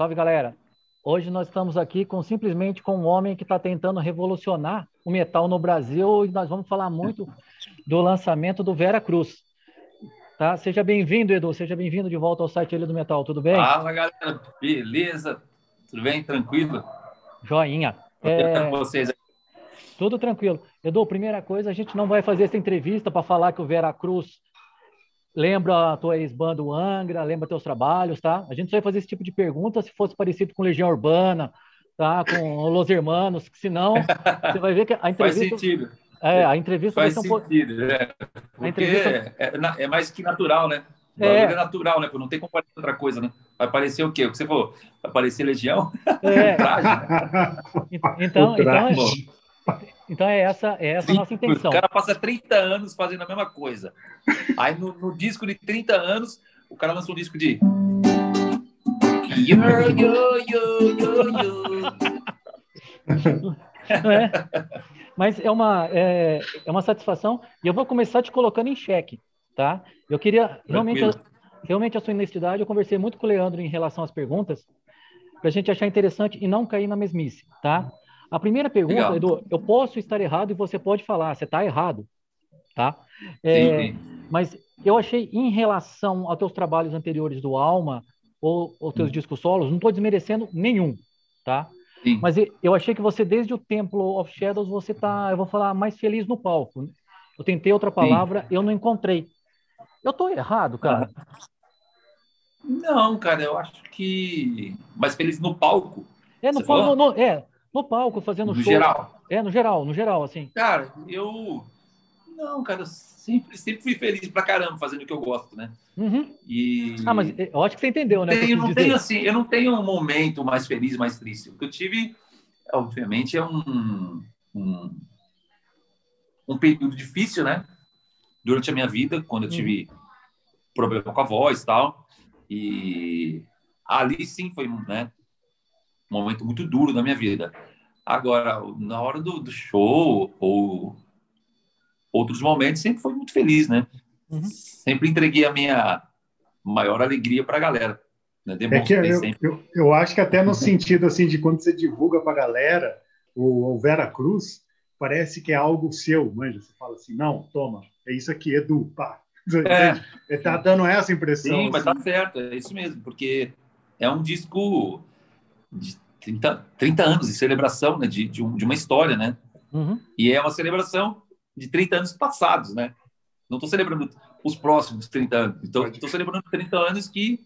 Salve, galera. Hoje nós estamos aqui com simplesmente com um homem que está tentando revolucionar o metal no Brasil e nós vamos falar muito do lançamento do Vera Cruz. Tá? Seja bem-vindo, Edu. Seja bem-vindo de volta ao site Ilha do Metal. Tudo bem? Fala, galera. Beleza? Tudo bem? Tranquilo? Joinha. É... vocês Tudo tranquilo. Edu, primeira coisa, a gente não vai fazer essa entrevista para falar que o Vera Cruz lembra a tua ex-banda Angra, lembra teus trabalhos, tá? A gente só ia fazer esse tipo de pergunta se fosse parecido com Legião Urbana, tá? Com Los Hermanos, que senão você vai ver que a entrevista... Faz sentido. É, a entrevista Faz vai ser um sentido, pouco... é. Porque entrevista... é, é, é, mais que natural, né? O é. é natural, né? Não tem como fazer outra coisa, né? Vai parecer o quê? O que você falou? Vai parecer Legião? É. então, então, então é essa, é essa a nossa intenção. O cara passa 30 anos fazendo a mesma coisa. Aí no, no disco de 30 anos, o cara lança um disco de. Yo, yo, yo, yo, yo. É, mas é uma, é, é uma satisfação e eu vou começar te colocando em xeque, tá? Eu queria realmente, realmente a sua honestidade. Eu conversei muito com o Leandro em relação às perguntas para a gente achar interessante e não cair na mesmice, tá? A primeira pergunta, Legal. Edu, eu posso estar errado e você pode falar, você está errado, tá? É, sim, sim. Mas eu achei, em relação aos teus trabalhos anteriores do Alma, ou os teus hum. discos solos, não estou desmerecendo nenhum, tá? Sim. Mas eu achei que você, desde o Templo of Shadows, você tá, eu vou falar, mais feliz no palco. Eu tentei outra palavra, eu não encontrei. Eu estou errado, cara? Não, cara, eu acho que mais feliz no palco. É, no palco, no, é, no palco, fazendo no show. No geral? É, no geral, no geral, assim. Cara, eu. Não, cara, eu sempre, sempre fui feliz pra caramba fazendo o que eu gosto, né? Uhum. E... Ah, mas eu acho que você entendeu, né? Eu não tenho, assim, eu não tenho um momento mais feliz, mais triste. O que eu tive, obviamente, é um, um, um período difícil, né? Durante a minha vida, quando eu tive uhum. problema com a voz e tal. E ali sim foi né, um momento muito duro da minha vida. Agora, na hora do, do show ou outros momentos, sempre foi muito feliz, né? Uhum. Sempre entreguei a minha maior alegria para a galera. Né? É que eu, eu, eu, acho que até no sentido assim de quando você divulga para a galera o, o, Vera Cruz, parece que é algo seu, manja. Você fala assim, não, toma, é isso aqui, Edu, pá. É. Ele tá dando essa impressão. Sim, mas tá assim. certo, é isso mesmo, porque é um disco de 30, 30 anos de celebração né, de, de, um, de uma história, né? Uhum. E é uma celebração de 30 anos passados, né? Não estou celebrando os próximos 30 anos, então estou celebrando 30 anos que,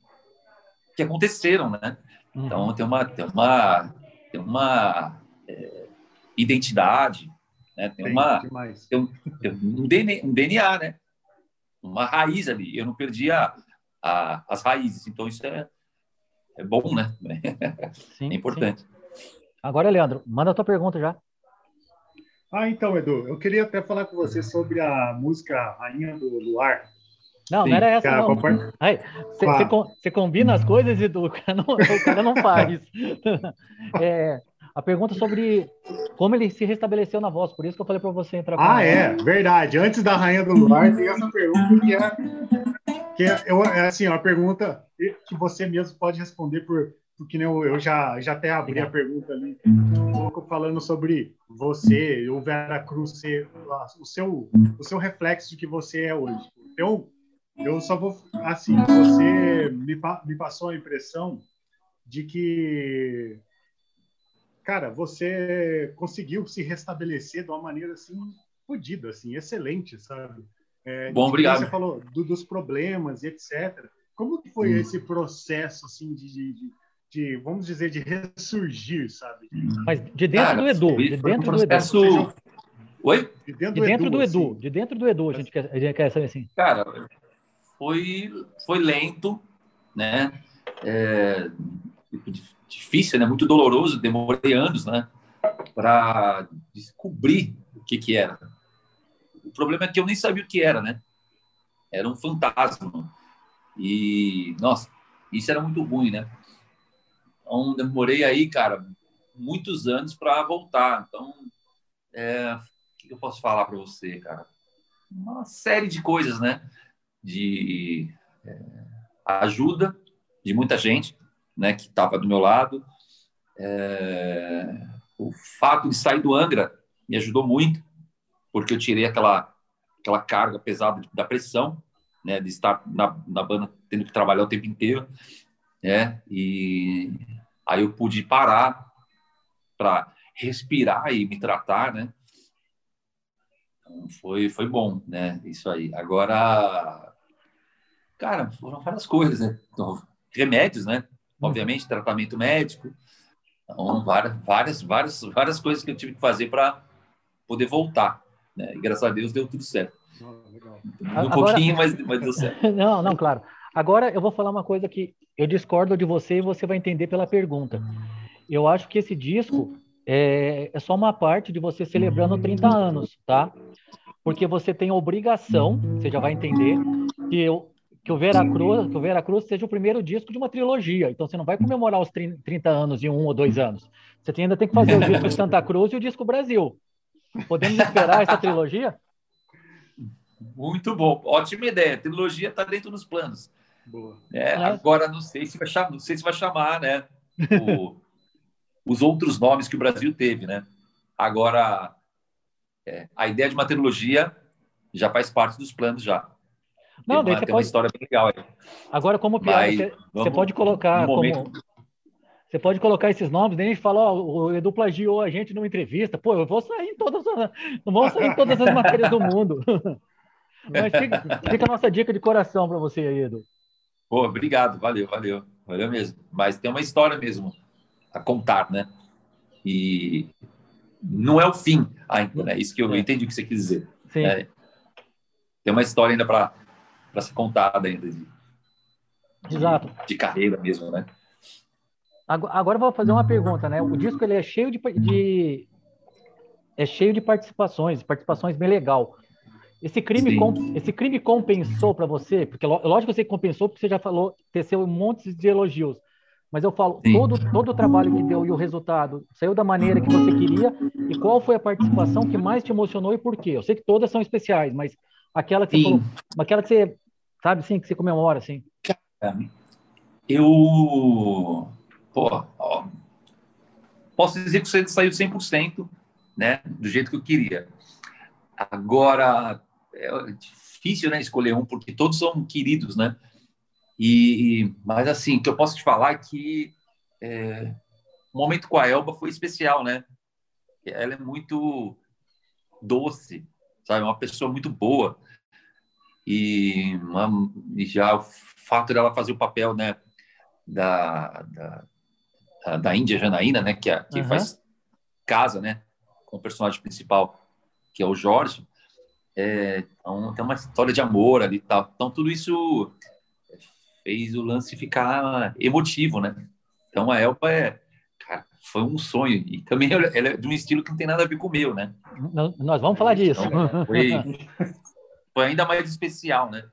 que aconteceram, né? Uhum. Então tem uma, tem uma, tem uma é, identidade, né? tem, uma tem um, tem um, DNA, um DNA, né? Uma raiz ali. Eu não perdi a, a, as raízes, então isso é, é bom, né? Sim, é importante. Sim. Agora, Leandro, manda a tua pergunta já. Ah, então, Edu, eu queria até falar com você sobre a música Rainha do Luar. Não, Sim, não era essa, cara, não. Você com, combina as coisas, Edu, o cara não, o cara não faz. é, a pergunta sobre como ele se restabeleceu na voz, por isso que eu falei para você entrar Ah, é, verdade. Antes da Rainha do Luar, tem essa pergunta que é que é, é assim, uma pergunta que você mesmo pode responder por porque eu, eu já, já até abri a pergunta ali, um pouco falando sobre você, o Vera Cruz, o, seu, o seu reflexo de que você é hoje. Então, eu só vou, assim, você me, me passou a impressão de que, cara, você conseguiu se restabelecer de uma maneira, assim, fodida, assim, excelente, sabe? É, Bom, obrigado. Você falou do, dos problemas e etc. Como que foi hum. esse processo assim de, de, de, vamos dizer, de ressurgir, sabe? Mas de dentro Cara, do Edu, de dentro do Edu. Oi? De dentro, de dentro do, Edu, do Edu, de dentro do Edu, a gente quer, a gente quer saber assim. Cara, foi, foi lento, né? É, difícil, né? Muito doloroso, demorei anos, né? Para descobrir o que que era problema é que eu nem sabia o que era, né? Era um fantasma. E, nossa, isso era muito ruim, né? Então, demorei aí, cara, muitos anos para voltar. Então, é, o que eu posso falar para você, cara? Uma série de coisas, né? De é, ajuda de muita gente, né, que estava do meu lado. É, o fato de sair do Angra me ajudou muito, porque eu tirei aquela, aquela carga pesada da pressão, né, de estar na, na banda tendo que trabalhar o tempo inteiro, né, e aí eu pude parar para respirar e me tratar, né, então, foi, foi bom, né, isso aí. Agora, cara, foram várias coisas, né, então, remédios, né, obviamente, tratamento médico, então, várias, várias, várias, várias coisas que eu tive que fazer para poder voltar. Né? E graças a Deus deu tudo certo. um Agora... pouquinho, mas, mas deu certo. Não, não, claro. Agora eu vou falar uma coisa que eu discordo de você e você vai entender pela pergunta. Eu acho que esse disco é, é só uma parte de você celebrando 30 anos, tá? Porque você tem a obrigação, você já vai entender, que eu, que o Veracruz, que o Veracruz seja o primeiro disco de uma trilogia. Então você não vai comemorar os 30 anos em um ou dois anos. Você ainda tem que fazer o disco Santa Cruz e o disco Brasil. Podemos esperar essa trilogia? Muito bom, ótima ideia. A trilogia está dentro dos planos. É, é. Agora não sei se vai chamar, não sei se vai chamar, né? O, os outros nomes que o Brasil teve, né? Agora é, a ideia de uma trilogia já faz parte dos planos já. Não, tem, uma, tem pode... uma história bem legal aí. Agora, como piada, Mas, você, vamos, você, pode colocar como... Você pode colocar esses nomes, nem fala, ó, o Edu plagiou a gente numa entrevista. Pô, eu vou sair em todas as, não vou sair em todas as matérias do mundo. Mas fica, fica, a nossa dica de coração para você aí, Edu. Pô, obrigado, valeu, valeu, valeu mesmo. Mas tem uma história mesmo a contar, né? E não é o fim ainda, né? Isso que eu é. entendi o que você quis dizer. Sim. É, tem uma história ainda para ser contada ainda de, Exato. de carreira mesmo, né? Agora eu vou fazer uma pergunta, né? O disco ele é cheio de, de é cheio de participações, participações bem legal. Esse crime, com, esse crime compensou para você? Porque lógico que você compensou porque você já falou, teceu um monte de elogios. Mas eu falo, todo, todo o trabalho que deu e o resultado saiu da maneira que você queria. E qual foi a participação que mais te emocionou e por quê? Eu sei que todas são especiais, mas aquela que você falou, aquela que você Sabe, assim, que você comemora, assim. Eu... Pô, ó, posso dizer que você saiu 100%, né? Do jeito que eu queria. Agora, é difícil, né? Escolher um, porque todos são queridos, né? E, mas, assim, que eu posso te falar é que é, o momento com a Elba foi especial, né? Ela é muito doce, sabe? Uma pessoa muito boa e, uma, e já o fato dela fazer o papel né, da, da, da Índia Janaína, né, que, é, que uhum. faz casa né, com o personagem principal, que é o Jorge, é, então, tem uma história de amor ali e tal. Então, tudo isso fez o lance ficar emotivo, né? Então, a Elba é, cara, foi um sonho. E também ela é de um estilo que não tem nada a ver com o meu, né? Nós vamos falar disso. Então, foi, foi ainda mais especial, né?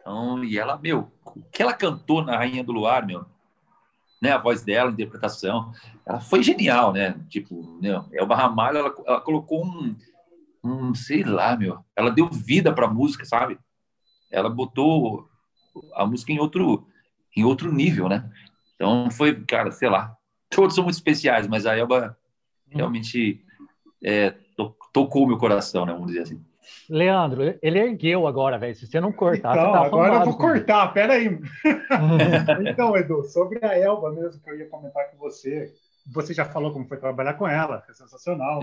Então, e ela, meu, o que ela cantou na Rainha do Luar, meu, né? A voz dela, a interpretação, ela foi genial, né? Tipo, né? Elba Ramalho, ela, ela colocou um, um, sei lá, meu, ela deu vida para a música, sabe? Ela botou a música em outro, em outro nível, né? Então foi, cara, sei lá, todos são muito especiais, mas a Elba realmente é, tocou meu coração, né? Vamos dizer assim. Leandro, ele ergueu agora, velho. Se você não cortar, então, você tá agora eu vou cortar, peraí. então, Edu, sobre a Elba mesmo, que eu ia comentar com você. Você já falou como foi trabalhar com ela, é sensacional.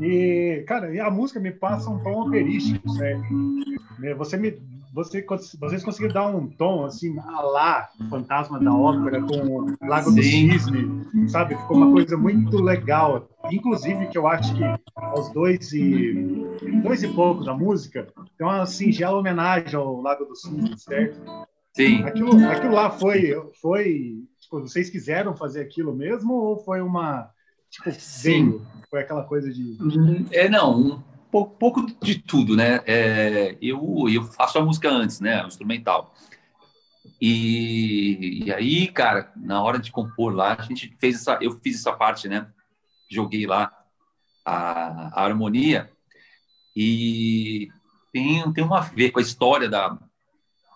E, cara, e a música me passa um tom operístico, certo? Você me, você, vocês conseguiram dar um tom assim, a lá, Fantasma da Ópera com Lago Sim. do Cisne, sabe? Ficou uma coisa muito legal. Inclusive, que eu acho que aos dois e, dois e pouco da música tem uma singela homenagem ao Lago do Cisne, certo? Sim. Aquilo, aquilo lá foi, foi tipo, vocês quiseram fazer aquilo mesmo ou foi uma tipo Sim. Foi aquela coisa de é não pouco, pouco de tudo, né? É, eu, eu faço a música antes, né? O instrumental. E, e, aí, cara, na hora de compor lá, a gente fez essa, eu fiz essa parte, né? Joguei lá a, a harmonia e tem, tem uma a ver com a história da,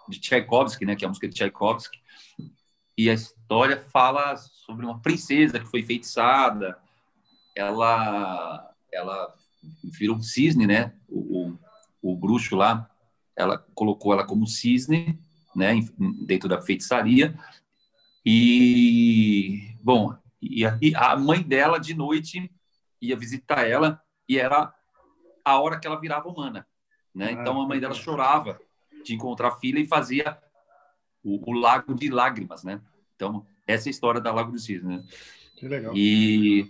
de Tchaikovsky, né? Que é a música de Tchaikovsky. e a história fala sobre uma princesa que foi feitiçada. Ela, ela virou um cisne, né? O, o, o bruxo lá, ela colocou ela como cisne, né? Dentro da feitiçaria. E, bom, e a, e a mãe dela, de noite, ia visitar ela e era a hora que ela virava humana, né? Ah, então a mãe dela chorava de encontrar a filha e fazia o, o, Lago de Lágrimas, né? Então, essa é a história da Lago dos Cisnes, né? Que legal. E,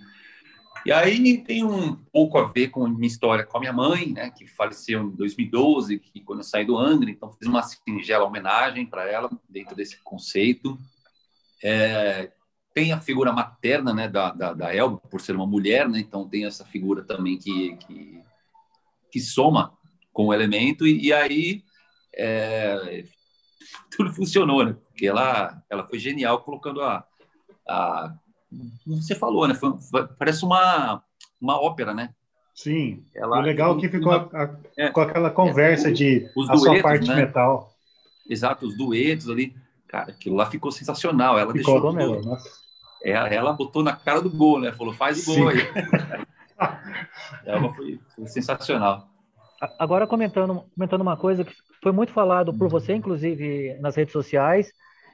e aí tem um pouco a ver com a minha história com a minha mãe, né? Que faleceu em 2012, que quando eu saí do Angra, então fiz uma singela homenagem para ela dentro desse conceito. É, tem a figura materna, né, da, da, da Elba, por ser uma mulher, né? Então tem essa figura também que, que, que soma com o elemento e, e aí é, tudo funcionou, né? Porque ela, ela foi genial colocando a, a você falou, né? Foi, parece uma, uma ópera, né? Sim. Ela, o legal é que ficou uma, a, é, com aquela conversa é, de os a duetos, sua parte né? metal. Exato, os duetos ali. Cara, aquilo lá ficou sensacional. Ela ficou deixou. Mesmo, nossa. Ela, ela botou na cara do gol, né? Falou, faz o gol Sim. aí. ela foi, foi sensacional. Agora comentando, comentando uma coisa que foi muito falado por você, inclusive nas redes sociais,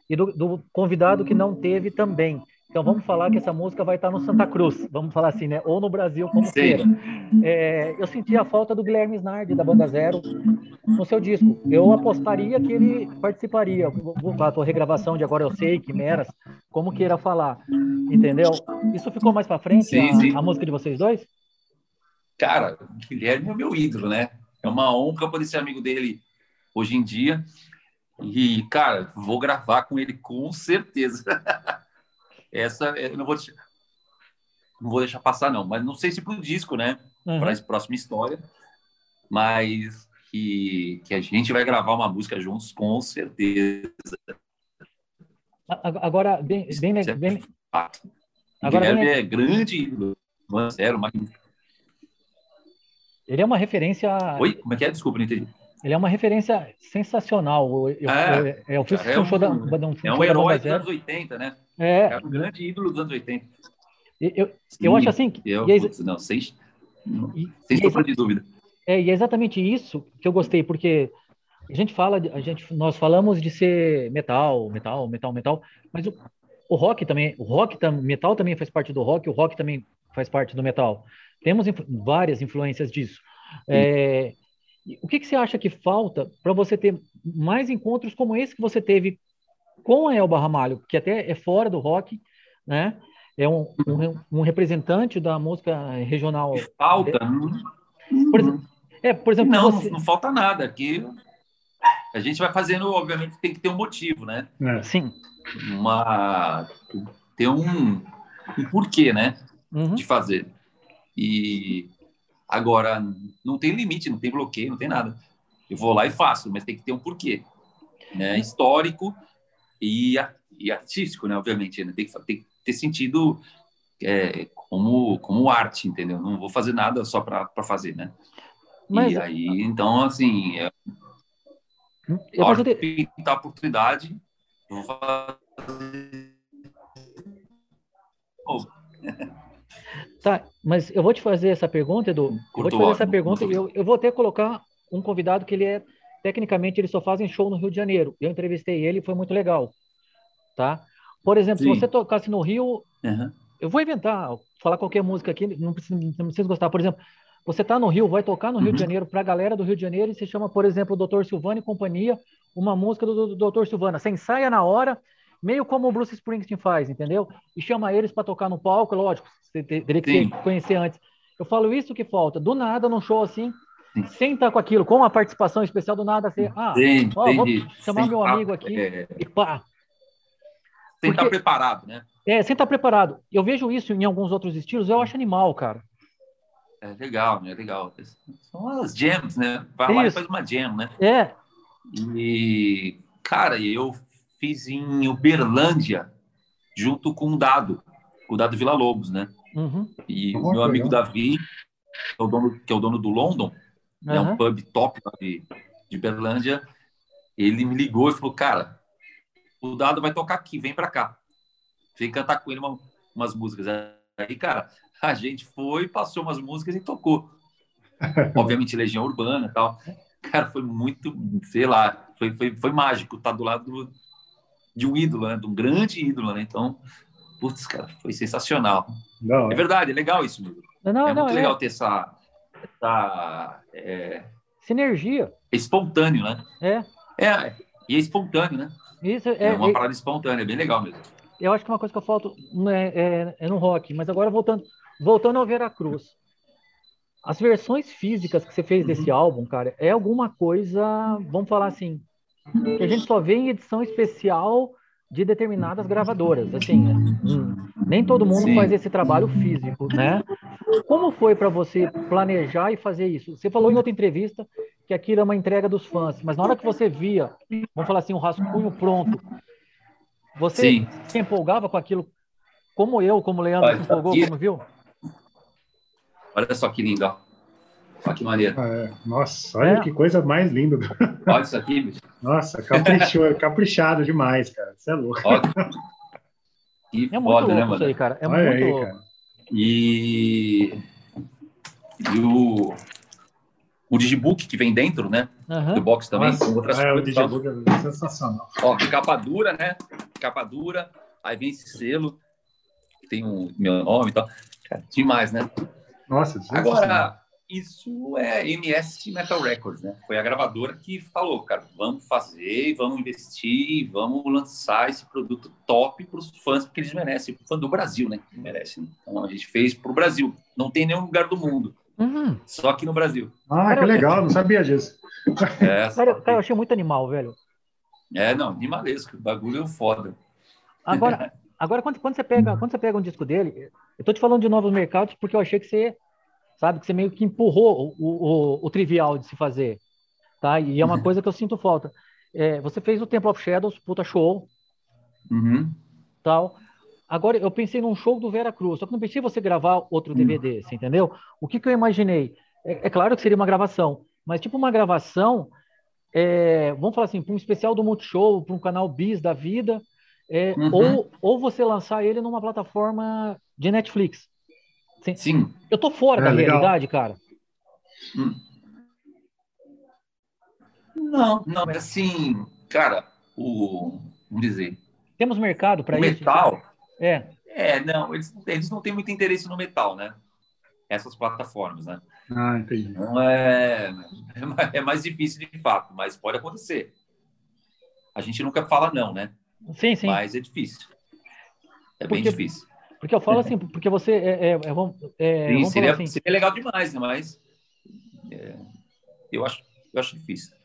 e do, do, convidado que não teve também. Então vamos falar que essa música vai estar no Santa Cruz, vamos falar assim, né? Ou no Brasil, como queira. É, eu senti a falta do Guilherme Snardi, da Banda Zero, no seu disco. Eu apostaria que ele participaria. Vou a tua regravação de Agora Eu Sei, Quimeras, como queira falar. Entendeu? Isso ficou mais para frente, sim, a, sim. a música de vocês dois? Cara, o Guilherme é meu ídolo, né? É uma honra poder ser amigo dele hoje em dia. E, cara, vou gravar com ele com certeza. Essa eu não vou deixar, não vou deixar passar, não. Mas não sei se para o disco, né? Uhum. Para essa próxima história. Mas que, que a gente vai gravar uma música juntos, com certeza. Agora, bem. bem, é bem... Agora, bem... é grande, zero, mas... Ele é uma referência. Oi? Como é que é? Desculpa, não entendi. Ele é uma referência sensacional. Eu, é, eu, eu fiz é um, show da, um, um É um herói dos anos 80, né? É. é um grande ídolo dos anos 80. Eu, Sim, eu acho assim. Eu, é, não, sem, sem sombra de dúvida. É, e é exatamente isso que eu gostei, porque a gente fala, a gente, nós falamos de ser metal, metal, metal, metal, mas o, o rock também, o rock, metal também faz parte do rock, o rock também faz parte do metal. Temos influ várias influências disso. É, o que, que você acha que falta para você ter mais encontros como esse que você teve com a Elba Ramalho, que até é fora do rock, né? É um, um, um representante da música regional. Falta. Por exemplo, é, por exemplo, não, você... não falta nada. Aqui a gente vai fazendo, obviamente, tem que ter um motivo, né? É. Sim. Uma ter um, um porquê, né? Uhum. De fazer. E Agora, não tem limite, não tem bloqueio, não tem nada. Eu vou lá e faço, mas tem que ter um porquê. Né? Histórico e, e artístico, né? obviamente. Né? Tem, que, tem que ter sentido é, como, como arte, entendeu? Não vou fazer nada só para fazer, né? Mas... E aí, então, assim, é, eu hora de pintar a oportunidade, vou fazer... Oh. Tá, mas eu vou te fazer essa pergunta, Edu. Eu vou te fazer essa pergunta eu, eu vou até colocar um convidado que ele é, tecnicamente, ele só faz show no Rio de Janeiro. Eu entrevistei ele e foi muito legal. Tá? Por exemplo, Sim. se você tocasse no Rio, uhum. eu vou inventar, falar qualquer música aqui, não precisa, não precisa gostar. Por exemplo, você está no Rio, vai tocar no Rio uhum. de Janeiro para a galera do Rio de Janeiro e se chama, por exemplo, o Dr. Silvano e Companhia, uma música do, do Dr. Silvana. Você ensaia na hora, meio como o Bruce Springsteen faz, entendeu? E chama eles para tocar no palco, lógico, você teria que Sim. conhecer antes. Eu falo isso que falta. Do nada, num show assim, Sim. sem estar com aquilo, com uma participação especial, do nada, assim, ah, Sim, ó, vou chamar meu amigo aqui é... e pá. Sem estar preparado, né? É, sem estar preparado. Eu vejo isso em alguns outros estilos, eu acho animal, cara. É legal, né? É legal. São as jams, né? Vai lá e faz uma jam, né? É. E, cara, eu fiz em Uberlândia, junto com o Dado, o Dado Vila Lobos, né? Uhum. E o meu amigo Davi, que é o dono, que é o dono do London, uhum. é um pub top de, de Berlândia, ele me ligou e falou, cara, o Dado vai tocar aqui, vem para cá. Vem cantar com ele uma, umas músicas. Aí, cara, a gente foi, passou umas músicas e tocou. Obviamente, Legião Urbana e tal. Cara, foi muito, sei lá, foi, foi, foi mágico estar tá do lado do, de um ídolo, né? De um grande ídolo, né? Então, putz, cara, foi sensacional. Não, é verdade, é legal isso mesmo. Não, é não, muito é... legal ter essa, essa é... sinergia. É espontâneo, né? É. É, e é espontâneo, né? Isso é, é uma é... parada espontânea, é bem legal mesmo. Eu acho que uma coisa que eu falto é, é, é no rock, mas agora voltando, voltando ao Veracruz. As versões físicas que você fez desse uhum. álbum, cara, é alguma coisa, vamos falar assim, que a gente só vê em edição especial de determinadas gravadoras. Assim, né? hum, nem todo mundo Sim. faz esse trabalho físico, né? Como foi para você planejar e fazer isso? Você falou em outra entrevista que aquilo é uma entrega dos fãs, mas na hora que você via, vamos falar assim, um rascunho pronto, você Sim. se empolgava com aquilo, como eu, como o Leandro Olha, se empolgou, aqui... como viu? Olha só que lindo, ó. Olha que maneiro. É. Nossa, olha é. que coisa mais linda. Olha isso aqui, bicho. Nossa, caprichou, caprichado demais, cara. Você é louco. Olha. Que é foda, né, mano? Isso aí, cara. É olha muito aí, louco. Cara. E... e o o Digibook que vem dentro, né? Uhum. Do box também, Nossa, com outras é, coisas. O Digibook é sensacional. Ó, capa dura, né? Capa dura, aí vem esse selo, tem o meu nome e tal. demais, né? Nossa, Agora, isso é MS Metal Records, né? Foi a gravadora que falou, cara, vamos fazer, vamos investir, vamos lançar esse produto top para os fãs, porque eles merecem, o fã do Brasil, né? Que merece. Né? Então a gente fez para o Brasil. Não tem nenhum lugar do mundo. Uhum. Só aqui no Brasil. Ah, cara, que legal, não sabia disso. É, cara, cara, eu achei muito animal, velho. É, não, animalesco, o bagulho é foda. Agora, agora quando, quando, você pega, quando você pega um disco dele, eu tô te falando de novos mercados porque eu achei que você, sabe, que você meio que empurrou o, o, o trivial de se fazer, tá? E é uma uhum. coisa que eu sinto falta. É, você fez o Temple of Shadows, puta show, uhum. tal. Agora, eu pensei num show do Vera Cruz, só que não pensei você gravar outro DVD, hum. você entendeu? O que, que eu imaginei? É, é, claro que seria uma gravação, mas tipo uma gravação, é, vamos falar assim, para um especial do Multishow, para um canal Bis da vida, é, uhum. ou, ou você lançar ele numa plataforma de Netflix. Sim. Sim. Eu tô fora é, da legal. realidade, cara. Hum. Não, não, é assim, cara, o. Vamos dizer. Temos mercado para isso? Metal. É. É, não, eles, eles não têm muito interesse no metal, né? Essas plataformas, né? Ah, entendi. Então é, é mais difícil de fato, mas pode acontecer. A gente nunca fala não, né? Sim, sim. Mas é difícil. É porque, bem difícil. Porque eu falo assim, porque você é, é, é, é sim, seria, assim. seria legal demais, né? Mas é, eu acho, eu acho difícil.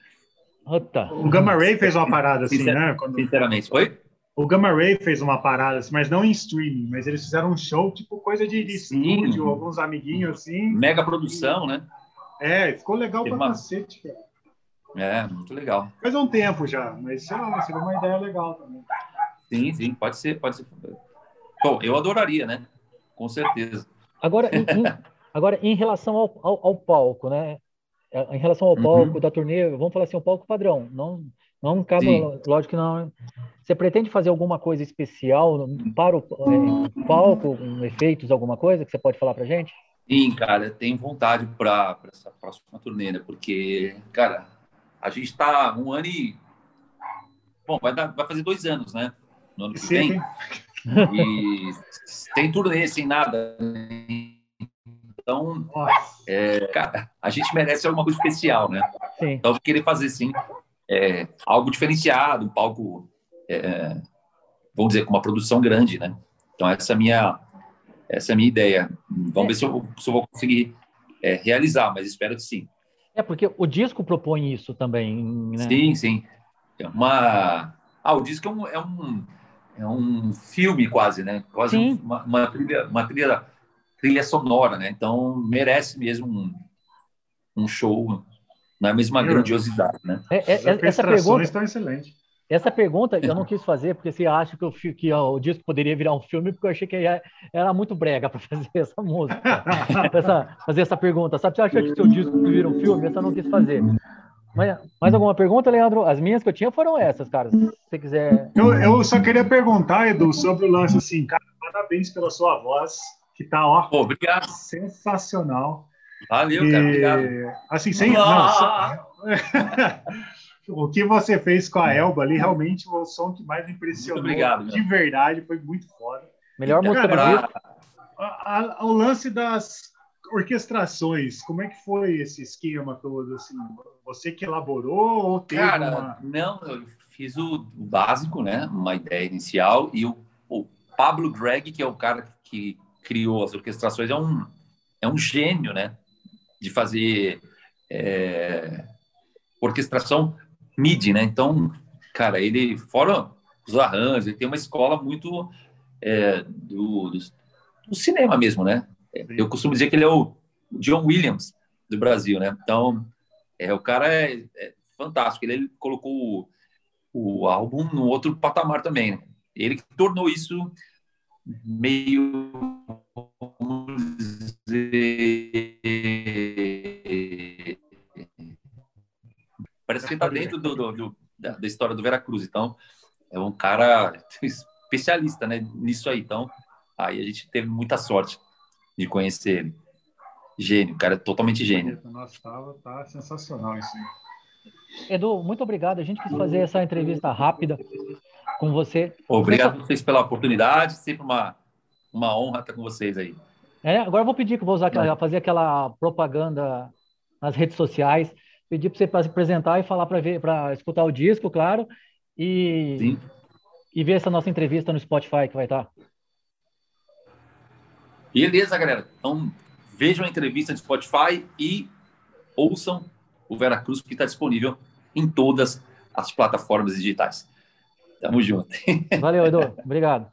O Gamma Ray fez uma parada assim, Sincer, né? Quando... Sinceramente. Oi? O Gamma Ray fez uma parada, assim, mas não em streaming, mas eles fizeram um show, tipo coisa de, de estúdio, alguns amiguinhos assim. Mega produção, né? É, ficou legal pra uma... cacete, cara. É, muito legal. Faz um tempo já, mas sei lá, seria uma ideia legal também. Sim, sim, pode ser, pode ser. Bom, eu adoraria, né? Com certeza. Agora, em, em, agora, em relação ao, ao, ao, palco, né? Em relação ao palco uhum. da turnê, vamos falar assim, o palco padrão, não não cabe, lógico que não. Você pretende fazer alguma coisa especial para o é, palco, um, efeitos, alguma coisa que você pode falar para gente? Sim, cara, tenho vontade para essa próxima turnê, né? Porque, cara, a gente está um ano e. Bom, vai, dar, vai fazer dois anos, né? No ano que Sim. vem. E tem turnê sem nada. Então, é, cara, a gente merece alguma coisa especial, né? Sim. Então, eu queria fazer sim é, algo diferenciado, um palco, é, vamos dizer, com uma produção grande, né? Então, essa é a minha, essa é minha ideia. Vamos ver se eu, se eu, vou conseguir é, realizar, mas espero que sim. É, porque o disco propõe isso também, né? Sim, sim. É uma... Ah, o disco é um, é um, é um filme quase, né? Quase uma, uma, trilha, uma trilha, trilha sonora, né? Então, merece mesmo um, um show na mesma grandiosidade, né? É, é, é essa pergunta estão excelentes. Essa pergunta eu não quis fazer porque você acha que, eu, que o disco poderia virar um filme, porque eu achei que era muito brega para fazer essa música, essa, fazer essa pergunta. Sabe, você acha que seu disco vira um filme? Essa eu não quis fazer. Mais, mais alguma pergunta, Leandro? As minhas que eu tinha foram essas, cara. Se você quiser. Eu, eu só queria perguntar, Edu, sobre o lance assim, cara, parabéns pela sua voz, que tá, ó, Pô, obrigado. sensacional. Valeu, cara, obrigado. Assim, sem. Não, só... o que você fez com a Elba ali, realmente o som que mais impressionou Muito obrigado, de verdade, foi muito foda. Melhor música do Cara, a- o lance das orquestrações, como é que foi esse esquema todo? Assim, você que elaborou ou teve Cara, uma. não, eu fiz o o básico, né? Uma ideia inicial, e o, o Pablo Gregg, que é o cara que criou as orquestrações, é um, é um gênio, né? De fazer é, orquestração MIDI, né? Então, cara, ele, fora os arranjos, ele tem uma escola muito é, do, do, do cinema mesmo, né? Eu costumo dizer que ele é o John Williams do Brasil, né? Então, é, o cara é, é fantástico. Ele, ele colocou o, o álbum no outro patamar também. Né? Ele que tornou isso meio. vamos dizer, Parece que ele está dentro do, do- do- da, da história do Veracruz. Então, é um cara especialista né, nisso aí. Então, aí a gente teve muita sorte de conhecer ele. Gênio, cara, totalmente gênio. Nossa, tava, tá sensacional isso. Edu, muito obrigado. A gente quis fazer essa entrevista rápida com você. Obrigado a vocês pela oportunidade, sempre uma, uma honra estar com vocês aí. É, agora eu vou pedir que eu vou usar aquela, fazer aquela propaganda nas redes sociais. Pedir para você pra se apresentar e falar para ver, para escutar o disco, claro, e, Sim. e ver essa nossa entrevista no Spotify que vai tá. estar. Beleza, galera. Então, vejam a entrevista no Spotify e ouçam o Veracruz, que está disponível em todas as plataformas digitais. Tamo junto. Valeu, Edu. Obrigado.